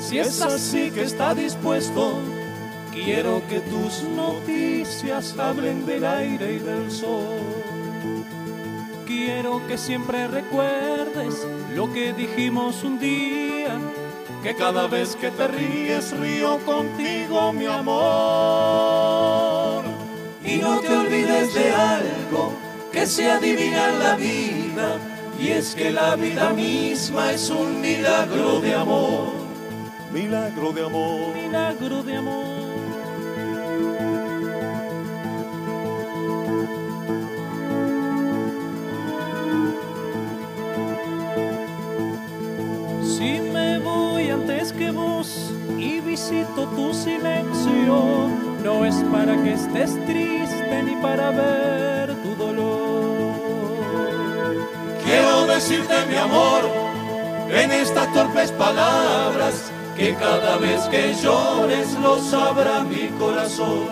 Si es así que está dispuesto, quiero que tus noticias hablen del aire y del sol. Quiero que siempre recuerdes lo que dijimos un día, que cada vez que te ríes río contigo, mi amor. Y no te olvides de algo que se adivina en la vida, y es que la vida misma es un milagro de amor. Milagro de amor. Milagro de amor. Si me voy antes que vos y visito tu silencio, no es para que estés triste ni para ver decirte mi amor en estas torpes palabras que cada vez que llores lo sabrá mi corazón.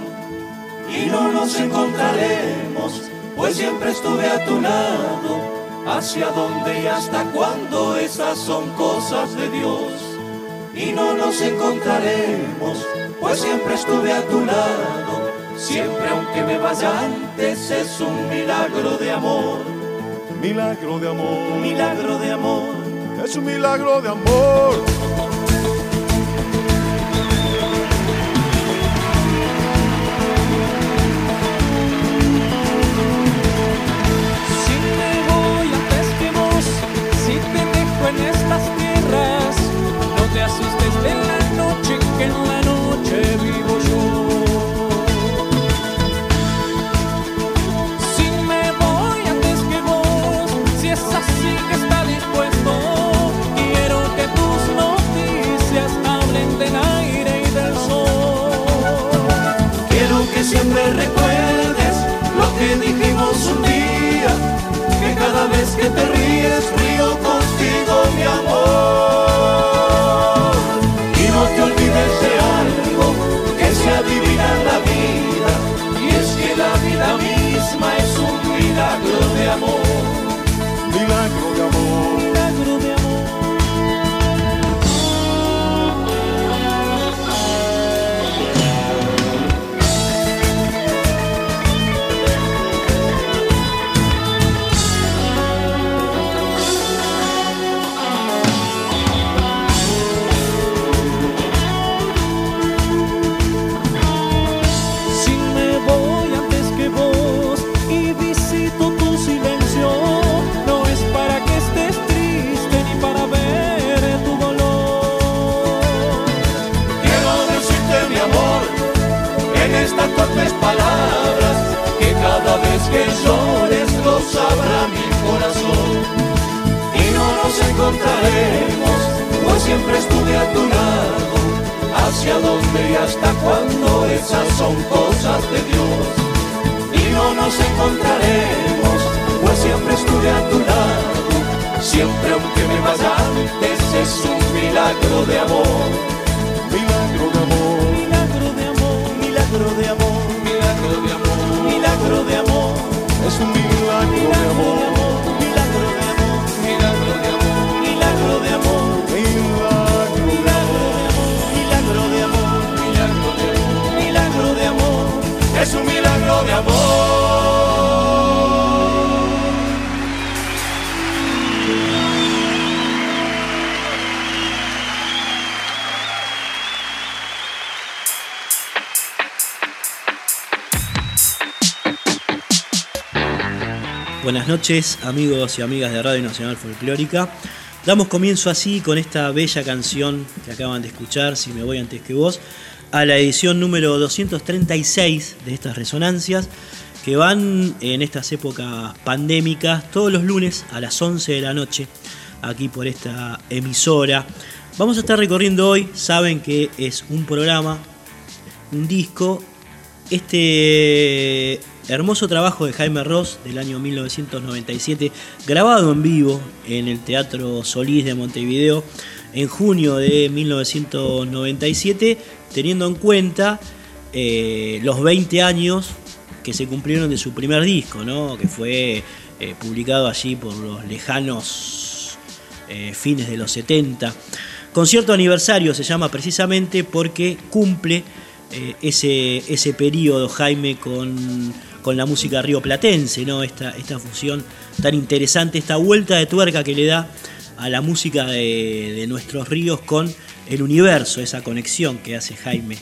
Y no nos encontraremos, pues siempre estuve a tu lado. Hacia dónde y hasta cuándo esas son cosas de Dios. Y no nos encontraremos, pues siempre estuve a tu lado. Siempre aunque me vaya antes es un milagro de amor. Milagro de amor. Milagro de amor. Es un milagro de amor. Si me voy antes que vos, si te dejo en estas tierras, no te asustes de la noche que en la vez que te ríes río contigo mi amor. Y no te olvides de algo que se adivina en la vida, y es que la vida misma es un milagro de amor. Noches, amigos y amigas de Radio Nacional Folclórica. Damos comienzo así con esta bella canción que acaban de escuchar, Si me voy antes que vos, a la edición número 236 de estas resonancias que van en estas épocas pandémicas todos los lunes a las 11 de la noche aquí por esta emisora. Vamos a estar recorriendo hoy, saben que es un programa, un disco, este hermoso trabajo de Jaime Ross del año 1997, grabado en vivo en el Teatro Solís de Montevideo en junio de 1997, teniendo en cuenta eh, los 20 años que se cumplieron de su primer disco, ¿no? que fue eh, publicado allí por los lejanos eh, fines de los 70. Concierto aniversario se llama precisamente porque cumple ese, ese periodo, Jaime, con, con la música rioplatense, ¿no? esta, esta fusión tan interesante, esta vuelta de tuerca que le da a la música de, nuestros ríos con el universo, esa conexión que hace Jaime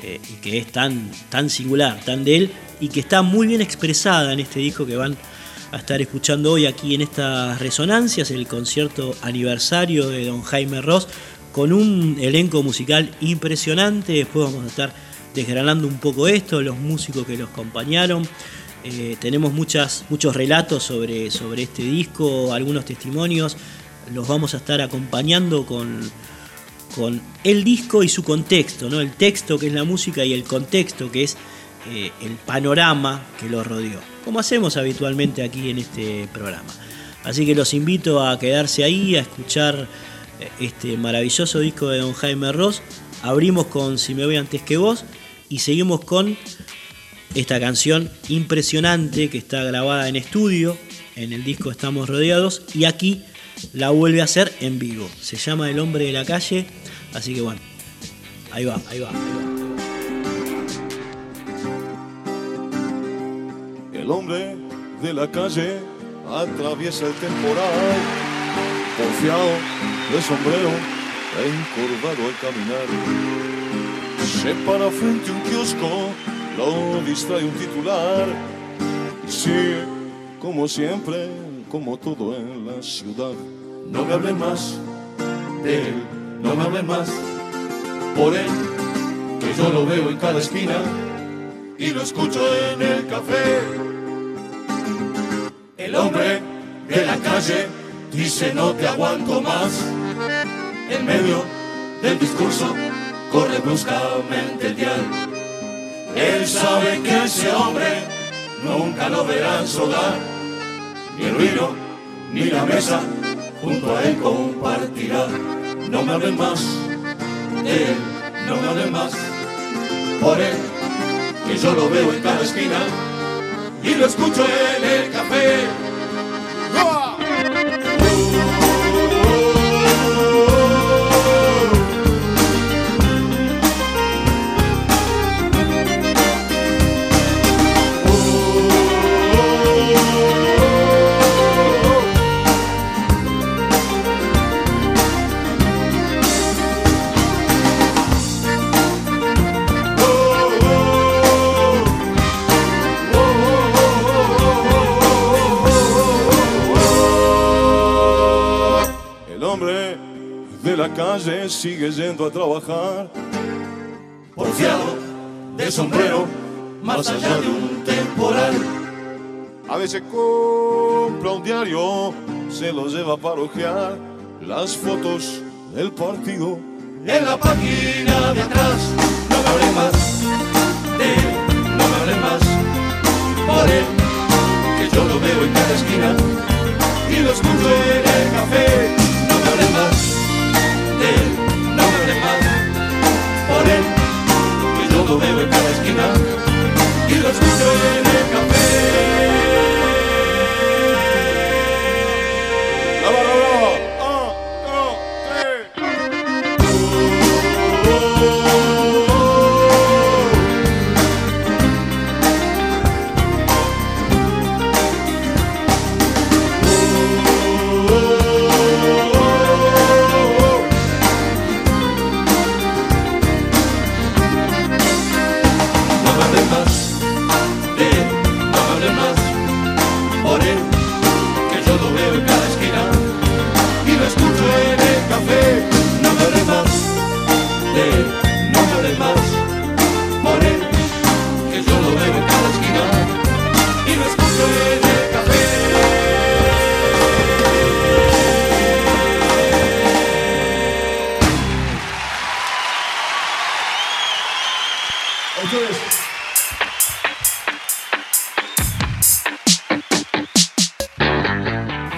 eh, y que es tan, tan singular, tan de él y que está muy bien expresada en este disco que van a estar escuchando hoy aquí en estas resonancias, el concierto aniversario de don Jaime Ross, con un elenco musical impresionante. Después vamos a estar desgranando un poco esto, los músicos que los acompañaron. Eh, tenemos muchas, muchos relatos sobre, sobre este disco, algunos testimonios. Los vamos a estar acompañando con, con el disco y su contexto, ¿no? El texto que es la música y el contexto que es eh, el panorama que lo rodeó, como hacemos habitualmente aquí en este programa. Así que los invito a quedarse ahí, a escuchar eh, este maravilloso disco de Don Jaime Ross. Abrimos con Si me voy antes que vos y seguimos con esta canción impresionante que está grabada en estudio, en el disco Estamos Rodeados y aquí la vuelve a hacer en vivo. Se llama El hombre de la calle, así que bueno, ahí va, ahí va. Ahí va. El hombre de la calle atraviesa el temporal, confiado de sombrero, encorvado al caminar. Se para frente a un kiosco, lo distrae un titular sigue como siempre, como todo en la ciudad. No me hablen más de él, no me hablen más por él, que yo lo veo en cada esquina y lo escucho en el café. El hombre de la calle dice no te aguanto más. En medio del discurso corre bruscamente el dial. Él sabe que ese hombre nunca lo verán soldar. Ni el vino, ni la mesa, junto a él compartirá. No me hablen más él, no me hablen más por él, que yo lo veo en cada esquina y lo escucho en el café. Calle sigue yendo a trabajar. Porfiado de sombrero, más allá de un temporal. A veces compra un diario, se lo lleva para ojear las fotos del partido. En la página de atrás, no me hablen más de él, no me hablen más por él, que yo lo veo en cada esquina y lo escucho en el café. Que yo lo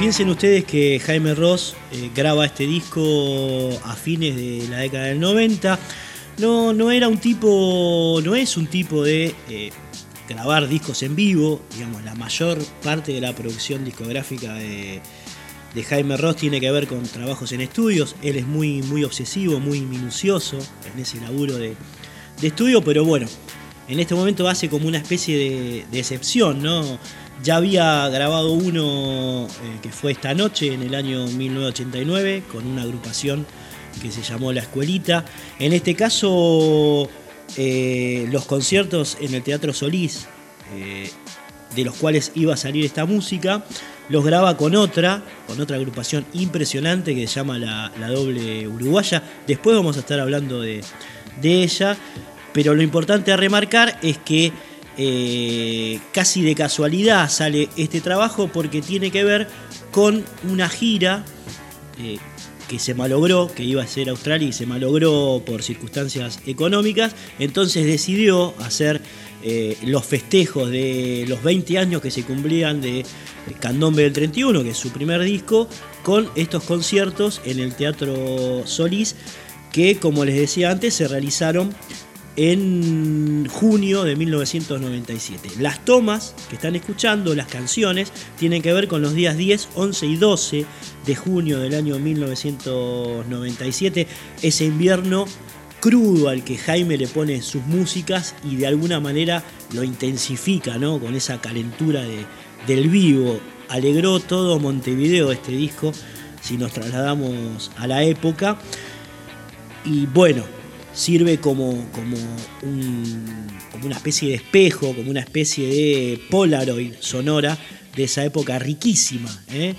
Piensen ustedes que Jaime Ross eh, graba este disco a fines de la década del 90. No, no era un tipo, no es un tipo de eh, grabar discos en vivo. Digamos, la mayor parte de la producción discográfica de, Jaime Ross tiene que ver con trabajos en estudios. Él es muy, muy obsesivo, muy minucioso en ese laburo de, de estudio, pero bueno, en este momento hace como una especie de, de excepción, ¿no? Ya había grabado uno eh, que fue esta noche en el año 1989 con una agrupación que se llamó La Escuelita. En este caso, eh, los conciertos en el Teatro Solís, eh, de los cuales iba a salir esta música, los graba con otra, con otra agrupación impresionante que se llama La, La Doble Uruguaya. Después vamos a estar hablando de, de ella, pero lo importante a remarcar es que eh, casi de casualidad sale este trabajo porque tiene que ver con una gira eh, que se malogró, que iba a ser Australia y se malogró por circunstancias económicas, entonces decidió hacer eh, los festejos de los 20 años que se cumplían de Candombe del 31, que es su primer disco, con estos conciertos en el Teatro Solís, que como les decía antes se realizaron en junio de 1997. Las tomas que están escuchando, las canciones, tienen que ver con los días 10, 11 y 12 de junio del año 1997, ese invierno crudo al que Jaime le pone sus músicas y de alguna manera lo intensifica, ¿no? Con esa calentura de, del vivo. Alegró todo Montevideo este disco, si nos trasladamos a la época. Y bueno, sirve como, como, un- como una especie de espejo, como una especie de Polaroid sonora de esa época riquísima. ¿eh?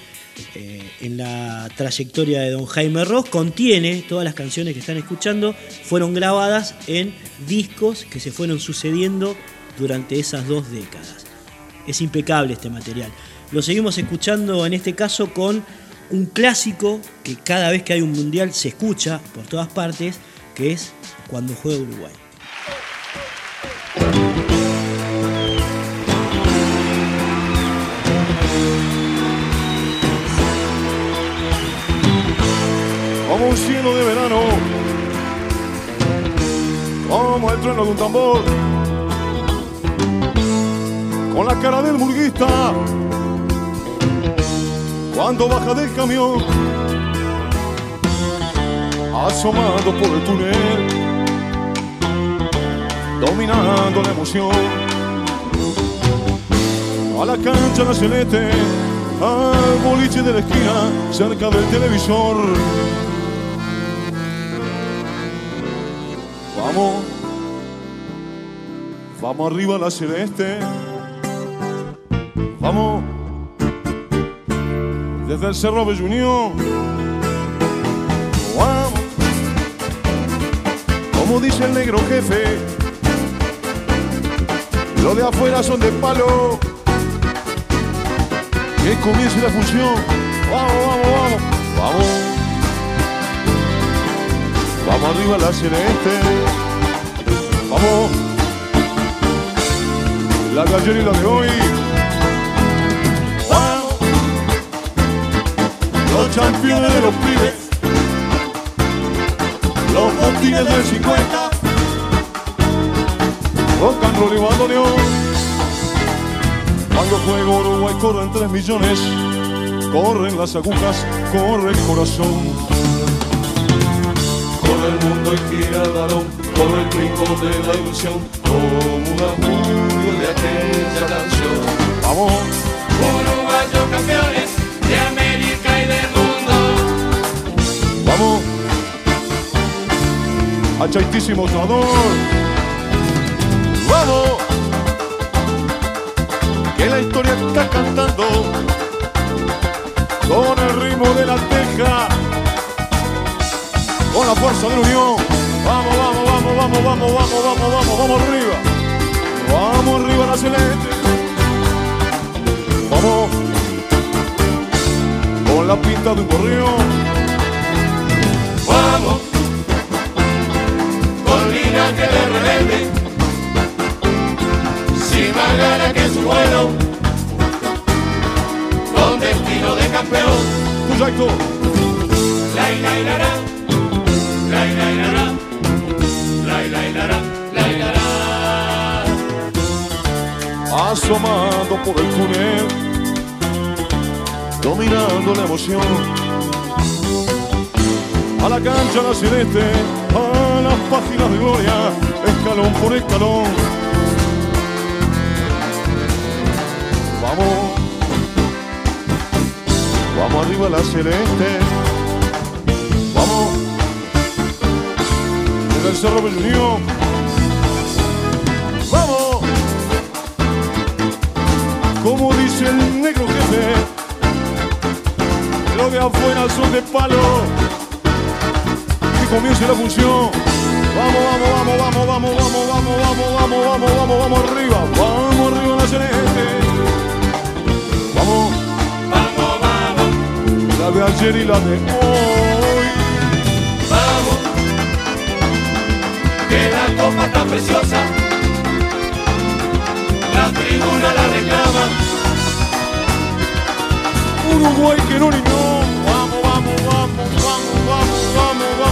Eh, en la trayectoria de don Jaime Ross contiene todas las canciones que están escuchando, fueron grabadas en discos que se fueron sucediendo durante esas dos décadas. Es impecable este material. Lo seguimos escuchando en este caso con un clásico que cada vez que hay un mundial se escucha por todas partes, que es cuando juega Uruguay. como un cielo de verano, como el trueno de un tambor, con la cara del burguista, cuando baja del camión, asomado por el túnel, dominando la emoción. A la cancha la celeste, al boliche de la esquina, cerca del televisor. Vamos, vamos arriba a la celeste. Vamos, desde el Cerro Bellunión. Vamos, como dice el negro jefe, lo de afuera son de palo. Que comience la función. Vamos, vamos, vamos, vamos. Vamos arriba la celeste. Vamos. La gallerita de hoy. Los campeones de los pibes. Los botines del 50. Rock and roll y bandoneón. Cuando juega Uruguay corren 3 millones. Corren las agujas, corre el corazón. Corre el mundo y gira el balón, corre el brinco de la ilusión, como un augurio de aquella canción. Vamos. Uruguayos campeones de América y del mundo. Vamos. Achaitísimo trador. Vamos. Que la historia está cantando con el ritmo de la teja, con la fuerza de la unión. Vamos, vamos, vamos, vamos, vamos, vamos, vamos, vamos, vamos arriba. Vamos arriba la celeste. Vamos. Con la pinta de un gorrión. Vamos, almirante de rebelde, sin más gana que su vuelo, con destino de campeón. Proyecto. La ilailará, la ilailará, la ilailará, la ilailará. Asomando por el túnel, dominando la emoción. A la cancha la celeste. Oh páginas de gloria, escalón por escalón. Vamos, vamos arriba la celeste. Vamos, desde el Cerro Belunión. Vamos, como dice el negro jefe, lo de afuera son de palo. Que comience la función. Vamos, vamos, vamos, vamos, vamos, vamos, vamos, vamos, vamos, vamos, vamos, vamos arriba, vamos arriba la celeste. Vamos, Vamos, vamos, la de ayer y la de hoy. vamos, que la copa está preciosa, la tribuna la reclama. Uruguay que no ni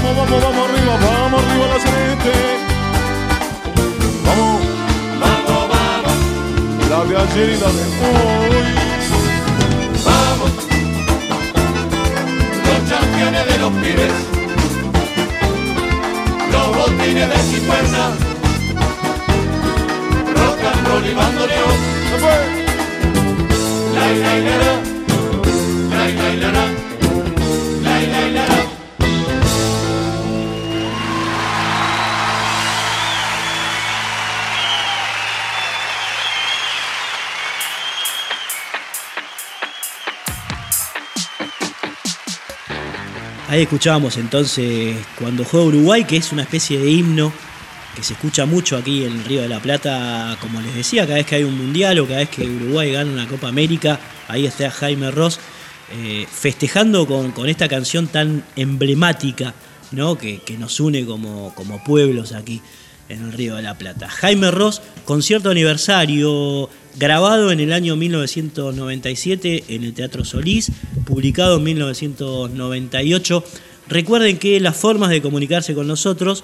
vamos, vamos, vamos, arriba, vamos arriba la celeste. Vamos, Vamos, vamos, la de ayer y la de hoy. vamos, los campeones de los pibes, los botines de cicuerna, rock and roll y bandoneón. Se fue. La la la la, la la la la, la Escuchábamos entonces cuando juega Uruguay, que es una especie de himno que se escucha mucho aquí en el Río de la Plata, como les decía, cada vez que hay un mundial o cada vez que Uruguay gana una Copa América, ahí está Jaime Ross eh, festejando con, con esta canción tan emblemática ¿no? que, que nos une como, como pueblos aquí en el Río de la Plata. Jaime Ross, concierto aniversario grabado en el año 1997 en el Teatro Solís, publicado en 1998. Recuerden que las formas de comunicarse con nosotros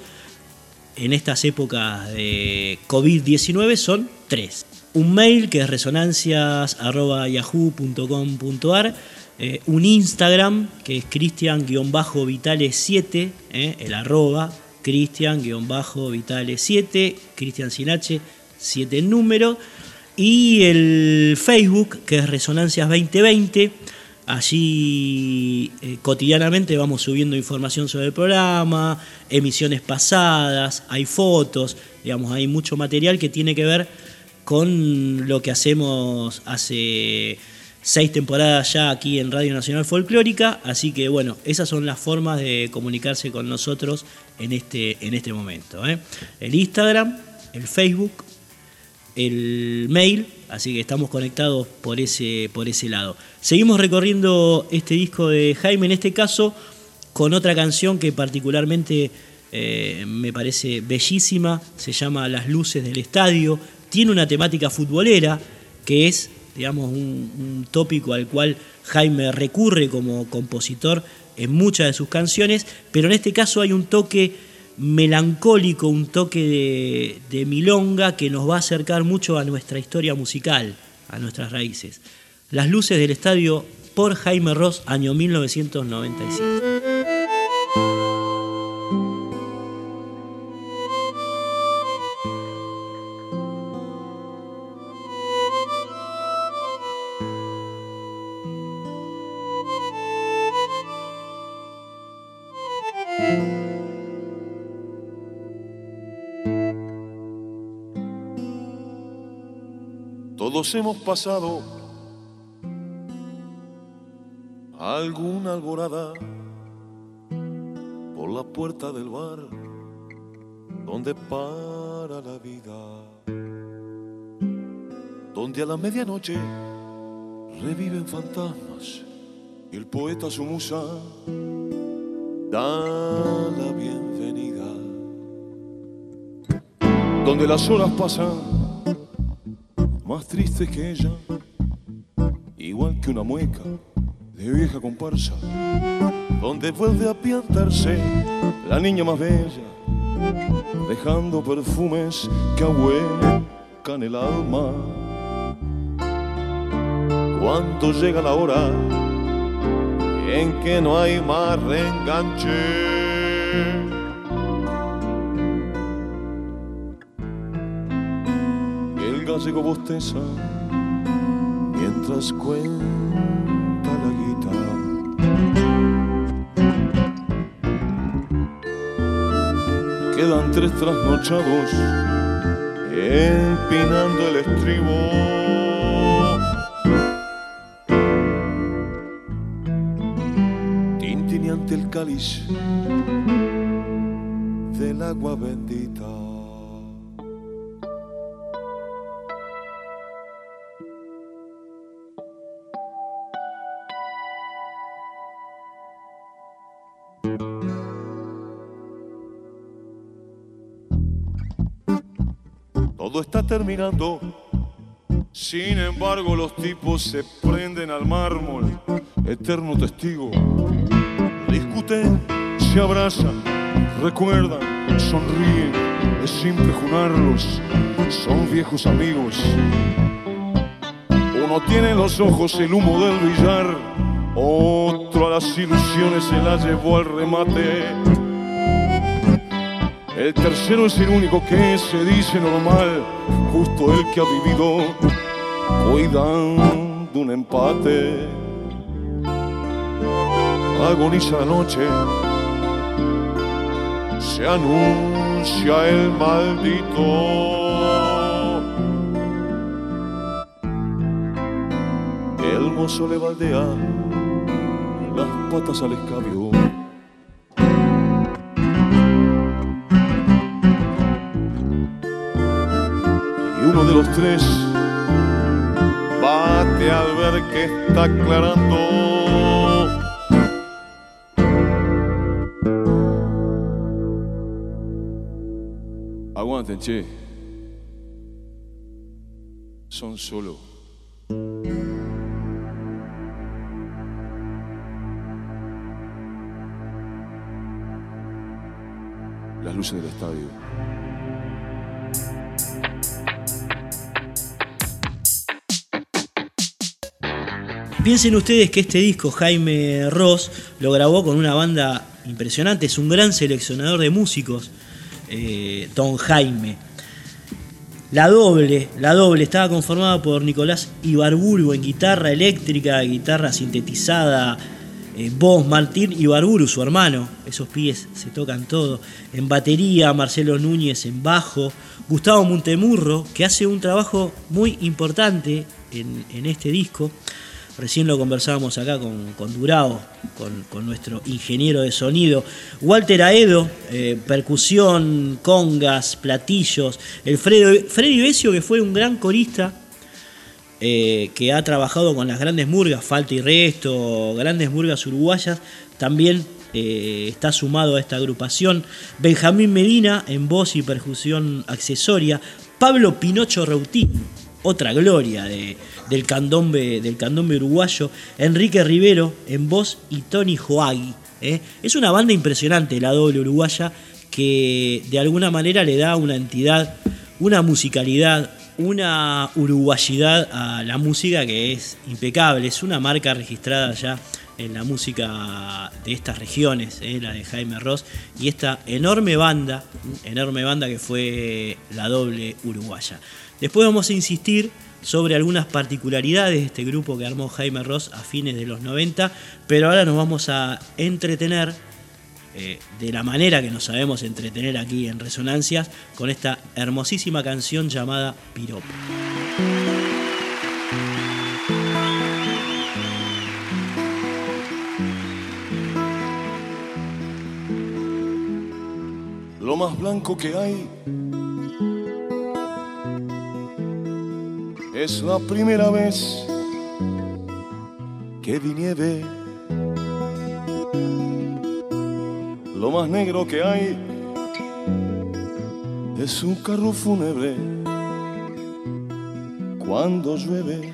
en estas épocas de COVID-19 son tres. Un mail que es resonancias.yahoo.com.ar, eh, un Instagram que es cristian-vitale7, eh, el arroba cristian-vitale7, cristian sin h, 7 en número, y el Facebook que es Resonancias 2020. Allí eh, cotidianamente vamos subiendo información sobre el programa, emisiones pasadas, hay fotos, digamos, hay mucho material que tiene que ver con lo que hacemos hace seis temporadas ya aquí en Radio Nacional Folclórica, así que bueno, esas son las formas de comunicarse con nosotros en este, en este momento. ¿eh? El Instagram, el Facebook, el mail, así que estamos conectados por ese, por ese lado. Seguimos recorriendo este disco de Jaime, en este caso con otra canción que particularmente eh, me parece bellísima, se llama Las luces del estadio, tiene una temática futbolera que es, digamos, un, tópico al cual Jaime recurre como compositor en muchas de sus canciones, pero en este caso hay un toque melancólico, un toque de, de, milonga que nos va a acercar mucho a nuestra historia musical, a nuestras raíces. Las luces del estadio por Jaime Ross, año 1997. Hemos pasado alguna alborada por la puerta del bar donde para la vida, donde a la medianoche reviven fantasmas y el poeta su musa da la bienvenida, donde las horas pasan más triste que ella, igual que una mueca de vieja comparsa, donde vuelve a piantarse la niña más bella, dejando perfumes que ahuecan el alma. Cuando llega la hora en que no hay más reenganche. Gallego bosteza mientras cuenta la guitarra. Quedan tres trasnochados empinando el estribo. Tintineante el cáliz del agua bendita. Terminando. Sin embargo, los tipos se prenden al mármol, eterno testigo. Discuten, se abrazan, recuerdan, sonríen. Es simple junarlos, son viejos amigos. Uno tiene en los ojos el humo del billar, otro a las ilusiones se las llevó al remate. El tercero es el único que se dice normal, justo el que ha vivido cuidando un empate. Agoniza la noche, se anuncia el maldito. El mozo le baldea las patas al escabio. Tres bate al ver que está aclarando. Aguanten, che. Son solo. Las luces del estadio. Piensen ustedes que este disco Jaime Ross lo grabó con una banda impresionante, es un gran seleccionador de músicos, eh, Don Jaime. La doble, la doble estaba conformada por Nicolás Ibarburu en guitarra eléctrica, guitarra sintetizada, eh, voz Martín Ibarburu, su hermano, esos pies se tocan todo. En batería, Marcelo Núñez en bajo, Gustavo Montemurro, que hace un trabajo muy importante en, en este disco. Recién lo conversábamos acá con, Durao, con, con nuestro ingeniero de sonido. Walter Aedo, eh, percusión, congas, platillos. El Fredo- Freddy Besio, que fue un gran corista, eh, que ha trabajado con las grandes murgas, Falta y Resto, grandes murgas uruguayas, también eh, está sumado a esta agrupación. Benjamín Medina en voz y percusión accesoria. Pablo Pinocho Reutín, otra gloria de- del, candombe, del candombe uruguayo. Enrique Rivero en voz y Tony Joagui. ¿eh? Es una banda impresionante, la doble uruguaya, que de alguna manera le da una entidad, una musicalidad, una uruguayidad a la música que es impecable. Es una marca registrada ya en la música de estas regiones, ¿eh? la de Jaime Ross, y esta enorme banda, enorme banda que fue la doble uruguaya. Después vamos a insistir sobre algunas particularidades de este grupo que armó Jaime Ross a fines de los 90, pero ahora nos vamos a entretener eh, de la manera que nos sabemos entretener aquí en Resonancias con esta hermosísima canción llamada Piropo. Lo más blanco que hay es la primera vez que vi nieve. Lo más negro que hay es un carro fúnebre cuando llueve.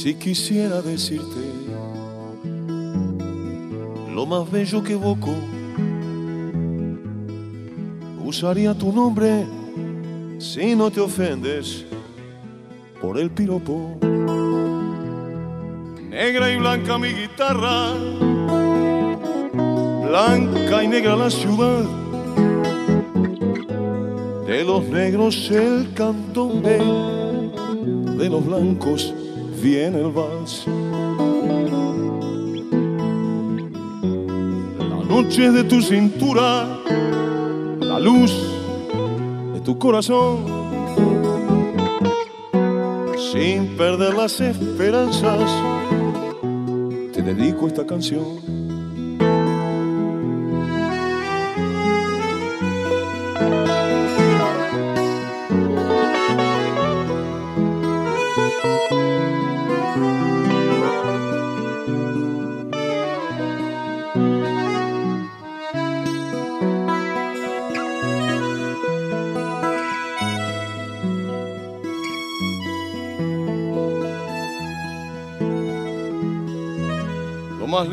Si quisiera decirte lo más bello que evoco, usaría tu nombre si no te ofendes por el piropo. Negra y blanca mi guitarra, blanca y negra la ciudad. De los negros el candombe, de los blancos viene el vals. La noche de tu cintura, la luz tu corazón, sin perder las esperanzas, te dedico esta canción.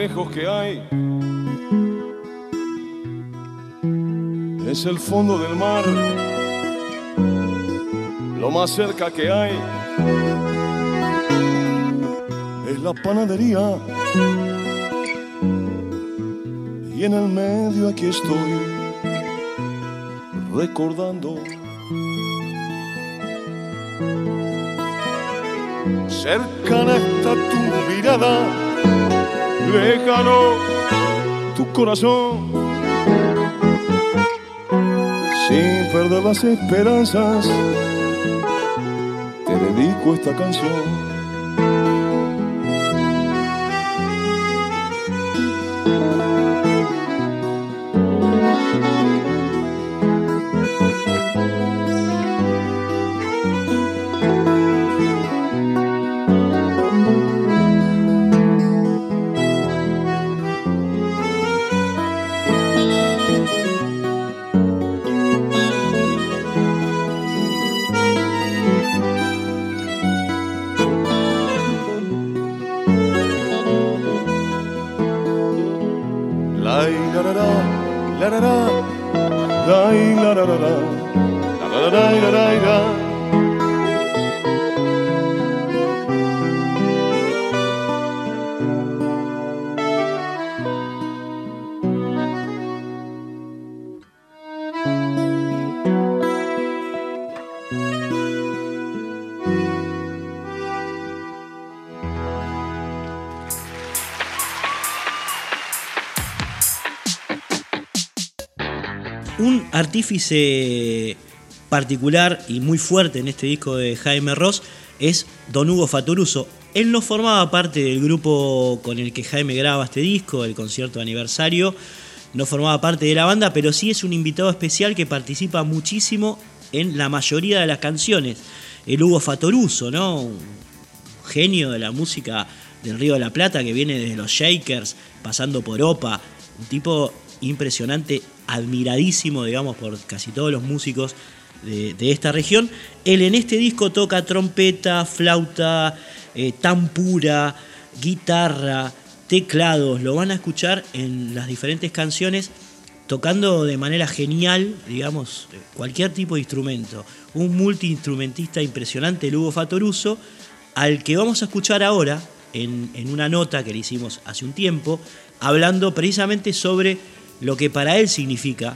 Lejos que hay es el fondo del mar. Lo más cerca que hay es la panadería. Y en el medio aquí estoy recordando. Cercana está tu mirada, lejano tu corazón. Sin perder las esperanzas, te dedico esta canción. Artífice particular y muy fuerte en este disco de Jaime Ross es Don Hugo Fatoruso. Él no formaba parte del grupo con el que Jaime graba este disco, el concierto de aniversario, no formaba parte de la banda, pero sí es un invitado especial que participa muchísimo en la mayoría de las canciones. El Hugo Fatoruso, ¿no? Un genio de la música del Río de la Plata que viene desde los Shakers, pasando por Opa, un tipo impresionante, admiradísimo, digamos, por casi todos los músicos de, esta región. Él en este disco toca trompeta, flauta, eh, tampura, guitarra, teclados. Lo van a escuchar en las diferentes canciones tocando de manera genial, digamos, cualquier tipo de instrumento. Un multiinstrumentista impresionante, Lugo Fatoruso, al que vamos a escuchar ahora en una nota que le hicimos hace un tiempo, hablando precisamente sobre lo que para él significa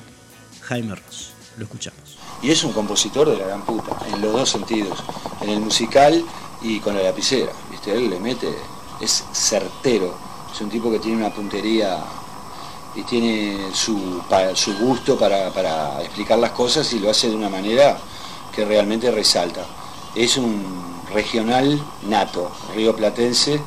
Jaime Ross. Lo escuchamos. Y es un compositor de la gran puta, en los dos sentidos, en el musical y con la lapicera. ¿viste? Él le mete, es certero, es un tipo que tiene una puntería y tiene su, su gusto para, para explicar las cosas y lo hace de una manera que realmente resalta. Es un regional nato, río platense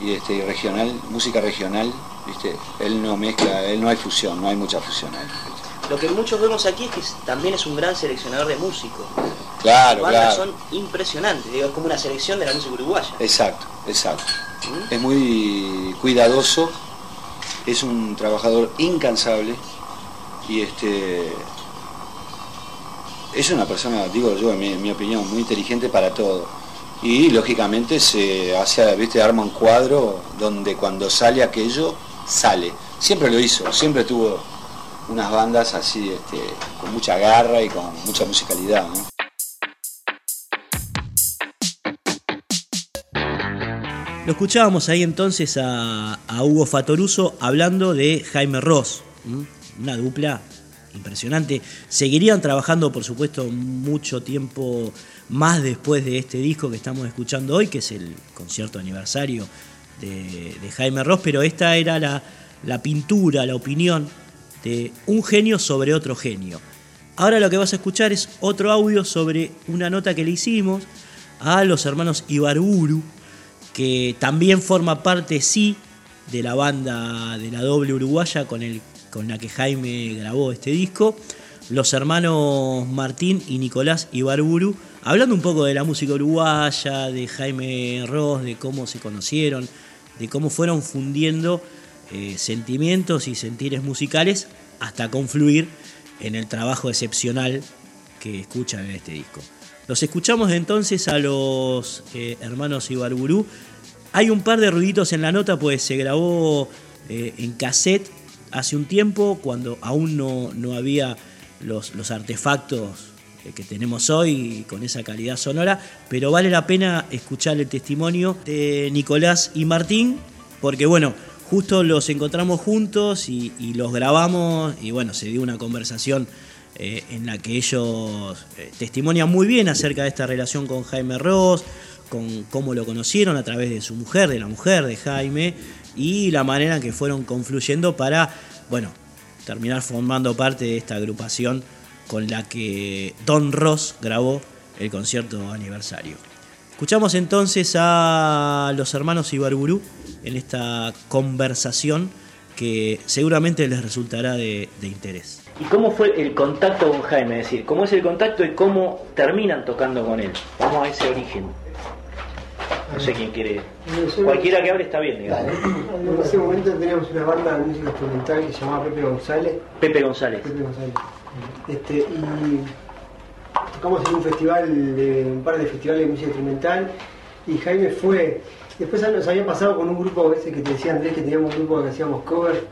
y este, regional, música regional, ¿viste? Él no mezcla, él no hay fusión, no hay mucha fusión ahí. ¿viste? Lo que muchos vemos aquí es que también es un gran seleccionador de músicos. Claro, claro. son impresionantes, digo, es como una selección de la música uruguaya. Exacto, exacto. Es muy cuidadoso, es un trabajador incansable y este es una persona, digo yo, en mi, en mi opinión, muy inteligente para todo. Y lógicamente se hace, viste, arma un cuadro donde cuando sale aquello, sale. Siempre lo hizo, siempre tuvo unas bandas así, este, con mucha garra y con mucha musicalidad. Lo escuchábamos ahí entonces a, a Hugo Fatoruso hablando de Jaime Ross, una dupla impresionante. Seguirían trabajando, por supuesto, mucho tiempo más después de este disco que estamos escuchando hoy, que es el concierto aniversario de, de Jaime Ross, pero esta era la, la pintura, la opinión de un genio sobre otro genio. Ahora lo que vas a escuchar es otro audio sobre una nota que le hicimos a los hermanos Ibarburu, que también forma parte, sí, de la banda de la doble uruguaya con, el, con la que Jaime grabó este disco. Los hermanos Martín y Nicolás Ibarburu, hablando un poco de la música uruguaya, de Jaime Ross, de cómo se conocieron, de cómo fueron fundiendo eh, sentimientos y sentires musicales hasta confluir en el trabajo excepcional que escuchan en este disco. Los escuchamos entonces a los eh, hermanos Ibarburú. Hay un par de ruiditos en la nota, pues se grabó eh, en cassette hace un tiempo, cuando aún no, no había los, los artefactos que tenemos hoy con esa calidad sonora, pero vale la pena escuchar el testimonio de Nicolás y Martín, porque bueno, justo los encontramos juntos y, y los grabamos y bueno, se dio una conversación eh, en la que ellos eh, testimonian muy bien acerca de esta relación con Jaime Ross, con cómo lo conocieron a través de su mujer, de la mujer de Jaime, y la manera en que fueron confluyendo para, bueno, terminar formando parte de esta agrupación con la que Don Ross grabó el concierto aniversario. Escuchamos entonces a los hermanos Ibarburú en esta conversación que seguramente les resultará de, de interés. ¿Y cómo fue el contacto con Jaime? Es decir, ¿cómo es el contacto y cómo terminan tocando con él? Vamos a ese origen. No sé quién quiere. Cualquiera que hable está bien, digamos. En ese momento teníamos una banda de música instrumental que se llamaba Pepe González. Pepe González. Pepe González. Este, y tocamos en un festival, de, un par de festivales de música instrumental. Y Jaime fue. Después nos había pasado con un grupo ese que te decía Andrés que teníamos un grupo que hacíamos cover,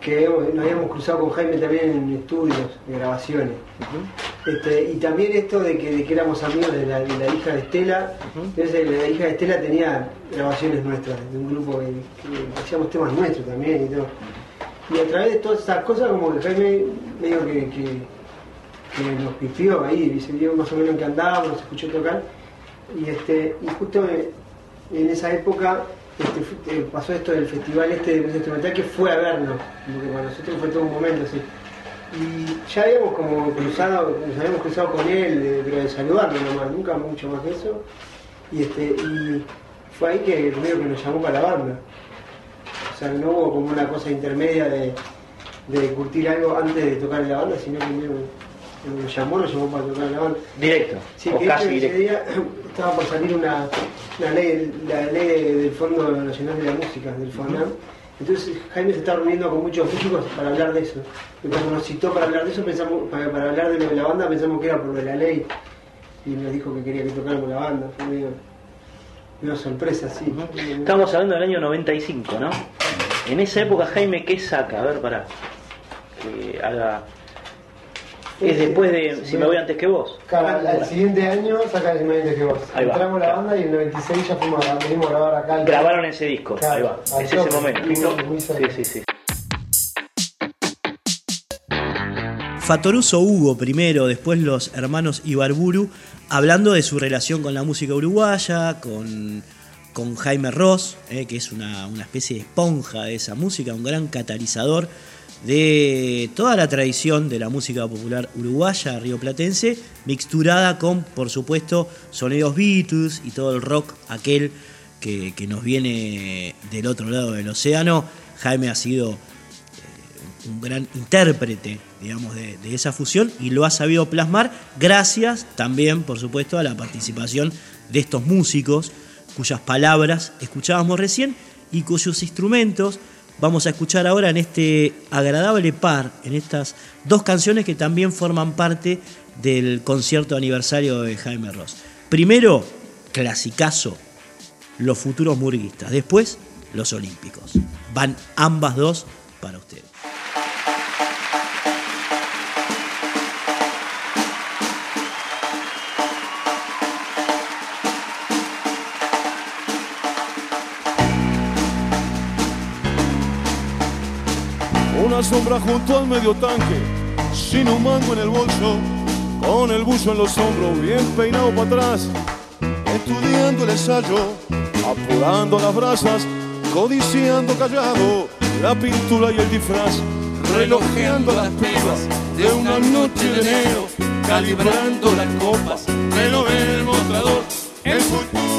que nos habíamos cruzado con Jaime también en estudios de grabaciones. Este, y también esto de que, de que éramos amigos de la, de la hija de Estela. Entonces la hija de Estela tenía grabaciones nuestras, de un grupo que, que hacíamos temas nuestros también y todo. Y a través de todas esas cosas como que Jaime medio que, que, nos pifió ahí, y se vio más o menos en que andábamos, nos escuchó tocar. Y este, y justo en esa época este, eh, pasó esto del festival este de música instrumental que fue a vernos, como que para nosotros fue todo un momento así. Y ya habíamos como cruzado, nos habíamos cruzado con él, pero de saludarlo nomás, nunca mucho más que eso. Y este, y fue ahí que medio que nos llamó para la banda. O sea, no hubo como una cosa intermedia de, de curtir algo antes de tocar en la banda, sino que que nos llamó, nos llamó para tocar en la banda. Directo. Sí, o que casi ese directo. día estaba por salir una, una ley, la ley del Fondo Nacional de la Música, del FONAM. Entonces Jaime se está reuniendo con muchos músicos para hablar de eso. Y cuando nos citó para hablar de eso, pensamos, para, para hablar de lo de la banda, pensamos que era por lo de la ley. Y nos dijo que quería que tocáramos la banda. Fue medio, medio sorpresa, sí. Estamos hablando del año 95, ¿no? En esa época, Jaime, ¿qué saca? A ver, pará. Que haga. Es después de. Si me voy antes que vos. Claro, al- al siguiente año saca el Inmediate que vos. Ahí va. Entramos a la banda y en el 96 ya fuimos a, venimos a grabar acá. Grabaron ese disco. Claro, Ahí va. Es ese momento. muy- muy Sí, sí, sí. Fatoruso Hugo primero, después los hermanos Ibarburu, hablando de su relación con la música uruguaya, con, con Jaime Ross, eh, que es una, especie de esponja de esa música, un gran catalizador de toda la tradición de la música popular uruguaya, rioplatense, mixturada con, por supuesto, sonidos Beatles y todo el rock aquel que, nos viene del otro lado del océano. Jaime ha sido un gran intérprete, digamos, de esa fusión y lo ha sabido plasmar gracias también, por supuesto, a la participación de estos músicos cuyas palabras escuchábamos recién y cuyos instrumentos vamos a escuchar ahora en este agradable par, en estas dos canciones que también forman parte del concierto aniversario de Jaime Ross. Primero, clasicazo, los futuros murguistas. Después, los olímpicos. Van ambas dos para ustedes. Sombra junto al medio tanque, sin un mango en el bolso, con el buzo en los hombros, bien peinado para atrás, estudiando el ensayo, apurando las brasas, codiciando callado la pintura y el disfraz, relojeando las pibas de una noche de enero, calibrando las copas, reloj el mostrador, el futuro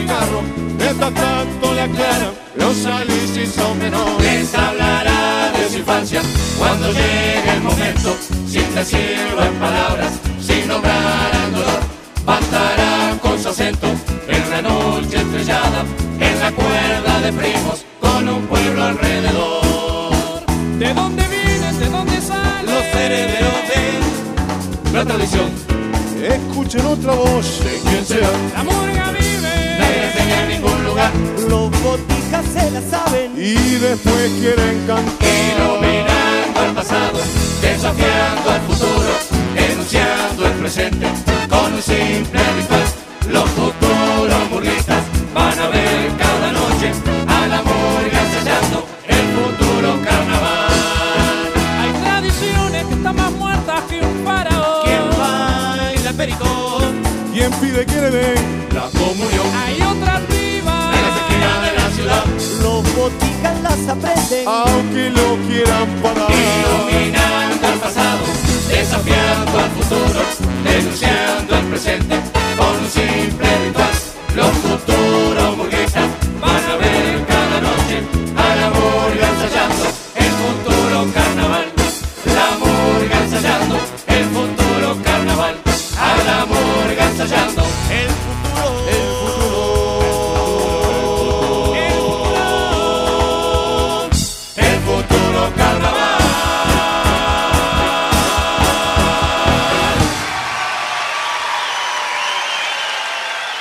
cigarro, mientras tanto le aclaran los alicis son menores. Les hablará de su infancia cuando llegue el momento, sin decirlo en palabras, sin nombrar al dolor. Bastará con su acento en la noche estrellada, en la cuerda de primos, con un pueblo alrededor. ¿De dónde vienen? ¿De dónde salen? Los herederos de la tradición, Escuchen otra voz de quien sea. La murga en ningún lugar. Los botijas se la saben. Y después quieren cantar. Iluminando el pasado, desafiando al futuro, denunciando el presente con un simple ritual. Los futuros murguistas van a ver cada noche a la murga ensayando el futuro carnaval. Hay tradiciones que están más muertas que un faraón. ¿Quién baila pericón? ¿Quién pide que le den? La comunión Hay Las aprenden. Aunque lo quieran parar. Iluminando el pasado, desafiando al futuro, denunciando el presente con un simple ritual. Los futuros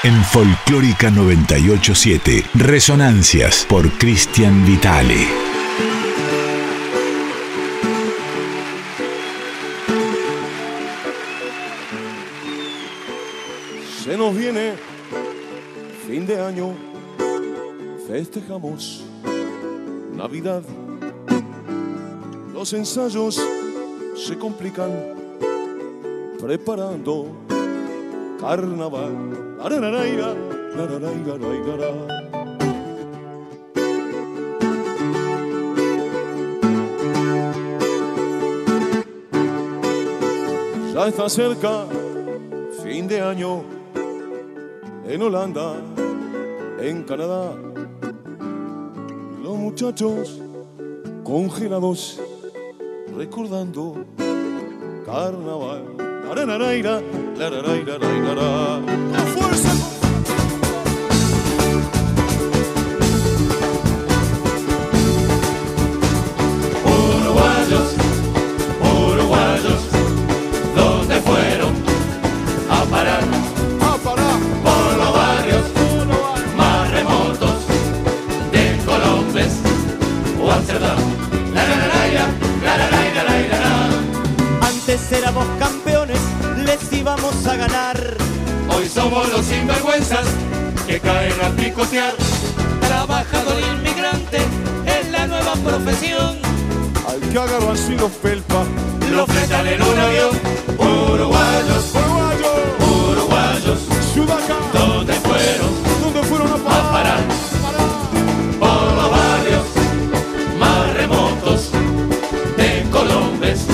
En Folclórica 987, Resonancias por Cristian Vitale. Se nos viene fin de año, festejamos Navidad. Los ensayos se complican preparando carnaval. Ya está cerca, fin de año, en Holanda, en Canadá. Los muchachos congelados, recordando carnaval. A fuerza ¿dónde fueron? ¿Dónde fueron a a parar? por los barrios más remotos de Colombes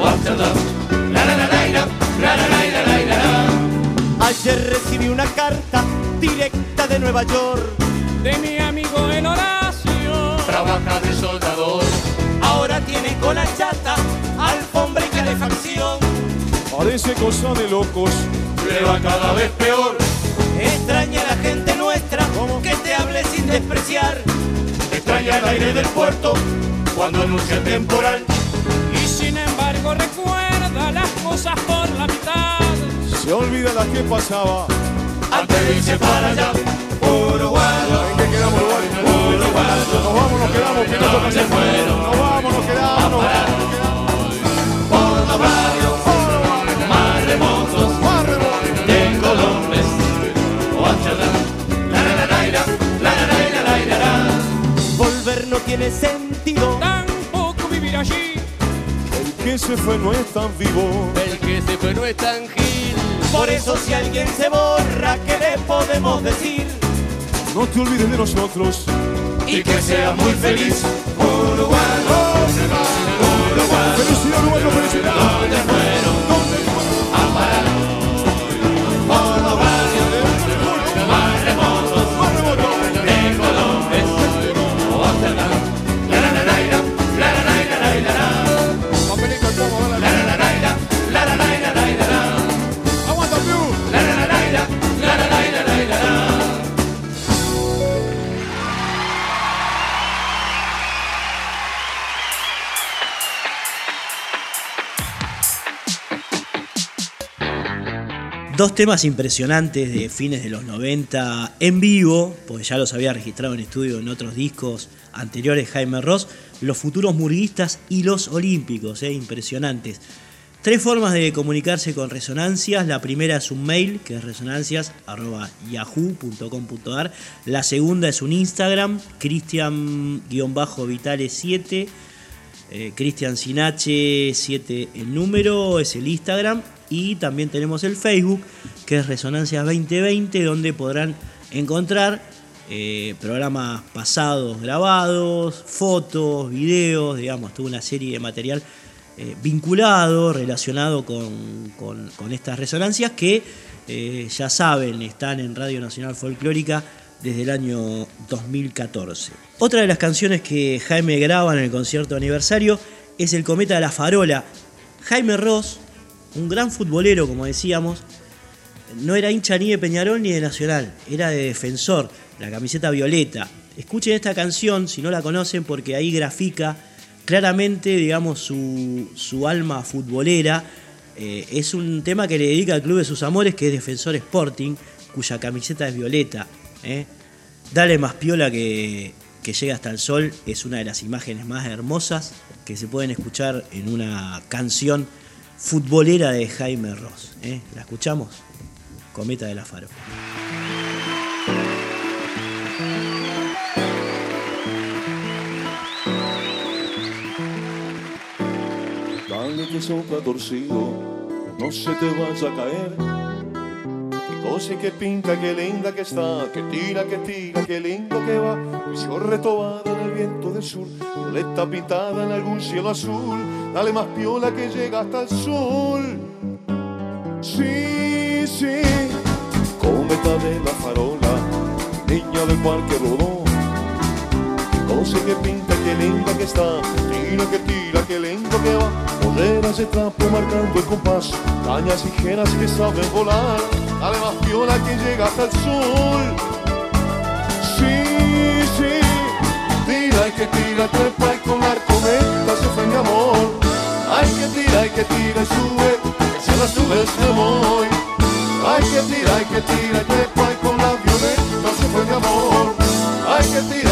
o Amsterdam. La la la la la la la la la la la. Ayer recibí una carta directa de Nueva York. De mi amigo el Horacio. Trabaja de soldador, Ahora tiene cola chata, alfombra y calefacción. Parece cosa de locos. Puerto cuando anuncia temporal. Y sin embargo recuerda las cosas por la mitad. Se olvida la que pasaba. Antes de irse para allá, uruguayo, ¿En qué quedamos, Uruguay? uruguayo, Nos vamos, nos quedamos, que no toca ¿Dónde hacer. fueron? Nos vamos, nos quedamos, nos vamos, nos quedamos. Tiene sentido. Tampoco vivir allí. El que se fue no es tan vivo. El que se fue no es tan gil. Por eso si alguien se borra, ¿qué le podemos decir? No te olvides de nosotros. Y que sea muy feliz, uruguayo, uruguayo. Felicidad, Uruguayo, felicidad. ¿Dónde fueron a parar? Dos temas impresionantes de fines de los 90 en vivo, porque ya los había registrado en estudio en otros discos anteriores Jaime Ross, Los Futuros Murguistas y Los Olímpicos, eh, impresionantes. Tres formas de comunicarse con Resonancias. La primera es un mail, que es resonancias.yahoo.com.ar. La segunda es un Instagram, cristian-vitale7. Eh, Cristian Sinache 7 el número, es el Instagram. Y también tenemos el Facebook, que es Resonancias 2020, donde podrán encontrar eh, programas pasados grabados, fotos, videos, digamos, toda una serie de material eh, vinculado, relacionado con, con- estas resonancias que eh, ya saben, están en Radio Nacional Folclórica desde el año 2014. Otra de las canciones que Jaime graba en el concierto aniversario es El Cometa de la Farola. Jaime Ross, un gran futbolero, como decíamos, no era hincha ni de Peñarol ni de Nacional, era de defensor, la camiseta violeta. Escuchen esta canción si no la conocen porque ahí grafica claramente, digamos, su, su alma futbolera. Eh, es un tema que le dedica al club de sus amores, que es Defensor Sporting, cuya camiseta es violeta. ¿eh? Dale más piola que, que llega hasta el sol es una de las imágenes más hermosas que se pueden escuchar en una canción futbolera de Jaime Ross. ¿eh? ¿La escuchamos? Cometa de la Faro. Dale que sopla torcido, no se te vaya a caer. Qué cosa que pinta, qué linda que está, que tira, que tira, qué lindo que va. Visión retobada en el viento del sur, violeta pintada en algún cielo azul. Dale más piola que llega hasta el sol. Sí, sí, cometa de la farola, niña del parque rodó. Cosa que pinta, qué linda que está, que tira, que tira, qué lindo que va. Poleras de trapo marcando el compás, cañas ligeras que saben volar. Dale más piola que llega hasta el sol. Sí, sí, tira y que tira, trepa y con la se fue mi amor. Ay, que tira y que tira y sube, que si las nubes me voy. Ay, que tira y que tira y trepa y con la violeta se fue mi amor. Ay, que tira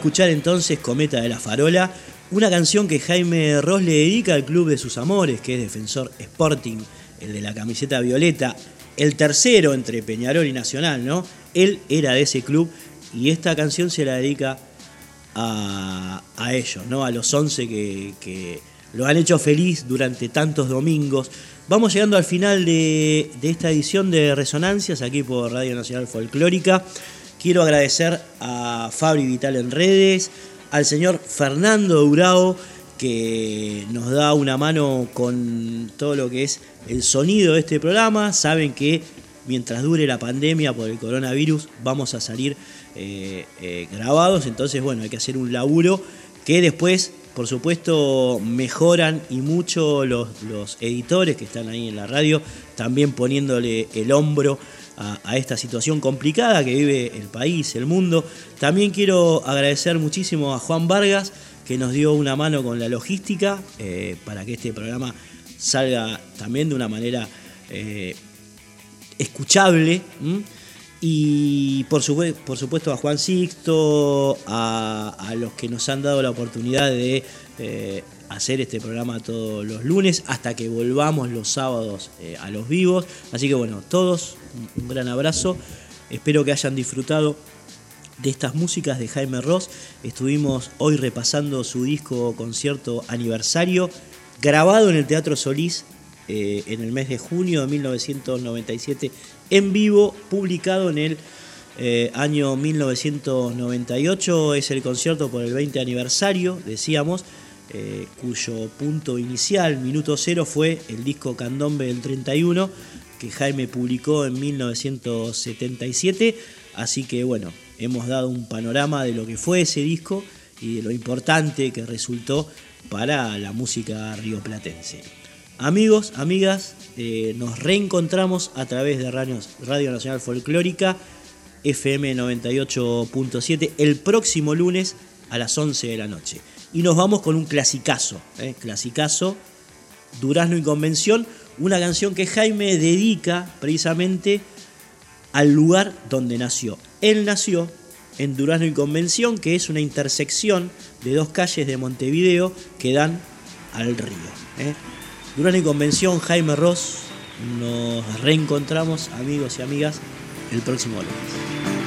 escuchar entonces Cometa de la Farola, una canción que Jaime Ross le dedica al club de sus amores, que es Defensor Sporting, el de la camiseta violeta, el tercero entre Peñarol y Nacional, ¿no? Él era de ese club y esta canción se la dedica a, ellos, ¿no? A los 11 que, lo han hecho feliz durante tantos domingos. Vamos llegando al final de esta edición de Resonancias aquí por Radio Nacional Folclórica. Quiero agradecer a Fabri Vital en redes, al señor Fernando Durao, que nos da una mano con todo lo que es el sonido de este programa. Saben que mientras dure la pandemia por el coronavirus vamos a salir eh, eh, grabados, entonces bueno, hay que hacer un laburo que después, por supuesto, mejoran y mucho los, los editores que están ahí en la radio, también poniéndole el hombro a, esta situación complicada que vive el país, el mundo. También quiero agradecer muchísimo a Juan Vargas, que nos dio una mano con la logística eh, para que este programa salga también de una manera eh, escuchable. Y por, su, por, supuesto a Juan Sixto, a, a, los que nos han dado la oportunidad de eh, hacer este programa todos los lunes hasta que volvamos los sábados eh, a los vivos. Así que bueno, todos un gran abrazo. Espero que hayan disfrutado de estas músicas de Jaime Ross. Estuvimos hoy repasando su disco concierto aniversario, grabado en el Teatro Solís eh, en el mes de junio de 1997, en vivo, publicado en el eh, año 1998. Es el concierto por el 20 aniversario, decíamos. Eh, cuyo punto inicial, minuto cero, fue el disco Candombe del 31, que Jaime publicó en 1977. Así que bueno, hemos dado un panorama de lo que fue ese disco y de lo importante que resultó para la música rioplatense. Amigos, amigas, eh, nos reencontramos a través de Radio, Radio Nacional Folclórica FM 98.7 el próximo lunes a las 11 de la noche. Y nos vamos con un clasicazo, ¿eh? clasicazo, Durazno y Convención, una canción que Jaime dedica precisamente al lugar donde nació. Él nació en Durazno y Convención, que es una intersección de dos calles de Montevideo que dan al río. ¿eh? Durazno y Convención, Jaime Ross, nos reencontramos, amigos y amigas, el próximo lunes.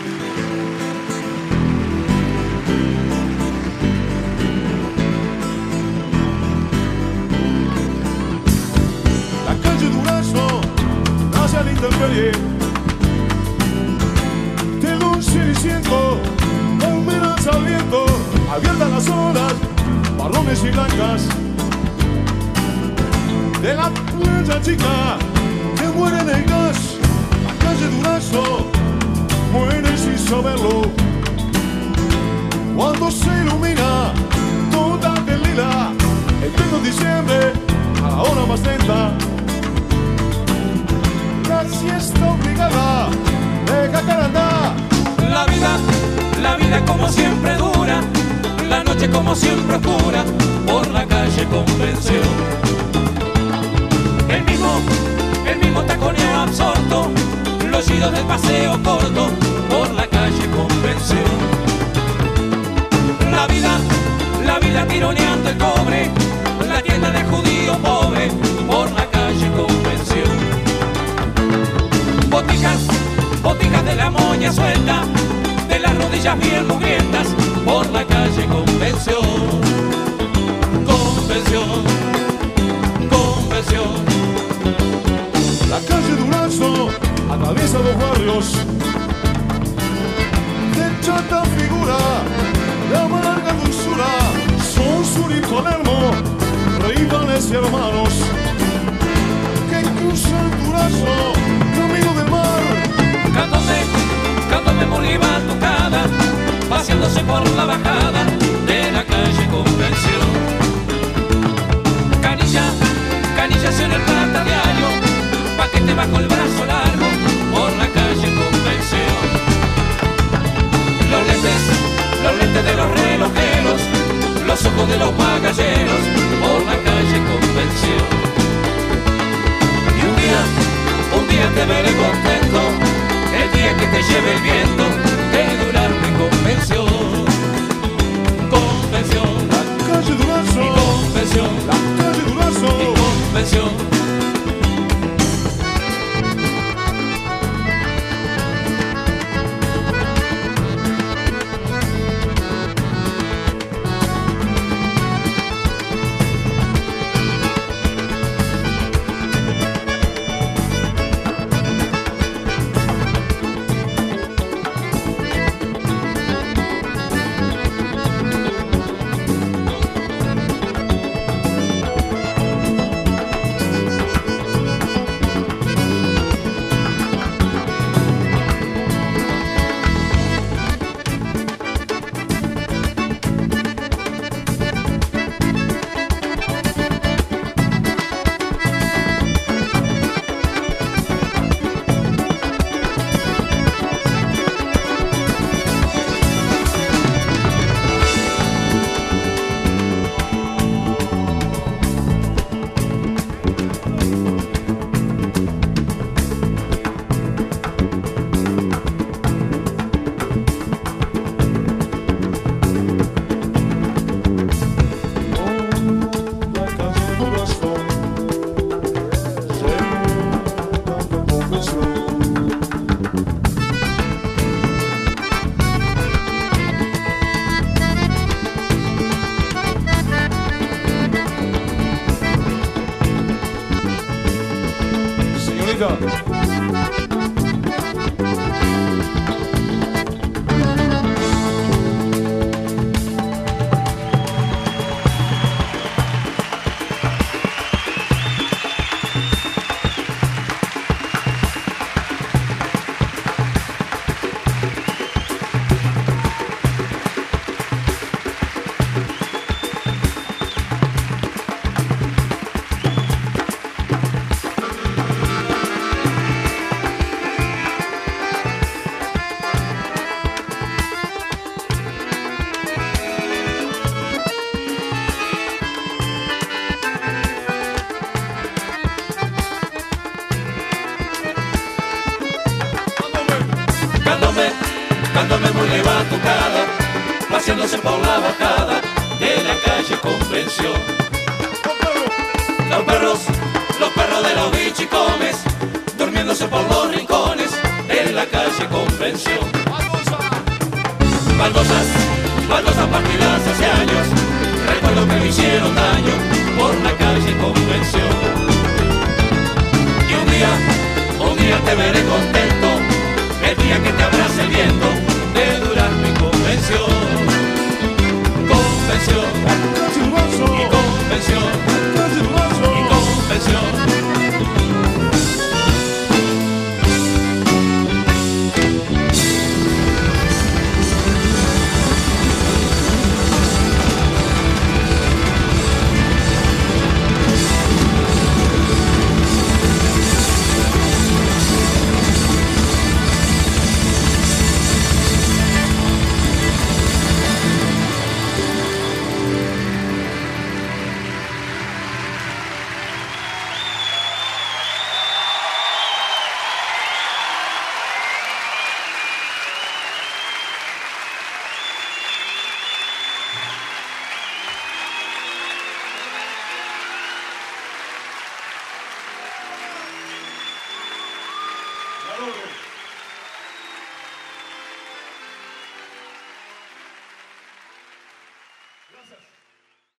Bien mugrientas, por la calle Convención. Convención, Convención. La calle Durazo atraviesa los barrios de chata figura, de amarga dulzura, son Sur y Palermo, rivales y hermanos que cruzan Durazo, camino del mar. Cándome, cándome Bolívar por la bajada de la calle Convención. Canilla, canillas en el plata diario, paquete bajo el brazo largo por la calle Convención. Los lentes, los lentes de los relojeros, los ojos de los magalleros por la calle Convención. Y un día, un día te veré contento, el día que te lleve el viento de Durante Convención. Convención, Calle Durazo, y convención, calle y Durazo. convención. La muy tocada, paseándose por la bajada de la calle Convención. Los perros, los perros de los bichicomes, durmiéndose por los rincones de la calle Convención. Baldosas, baldosas partidas hace años, recuerdo que me hicieron daño por la calle Convención. Y un día, un día te veré contento, el día que te abrace el viento calle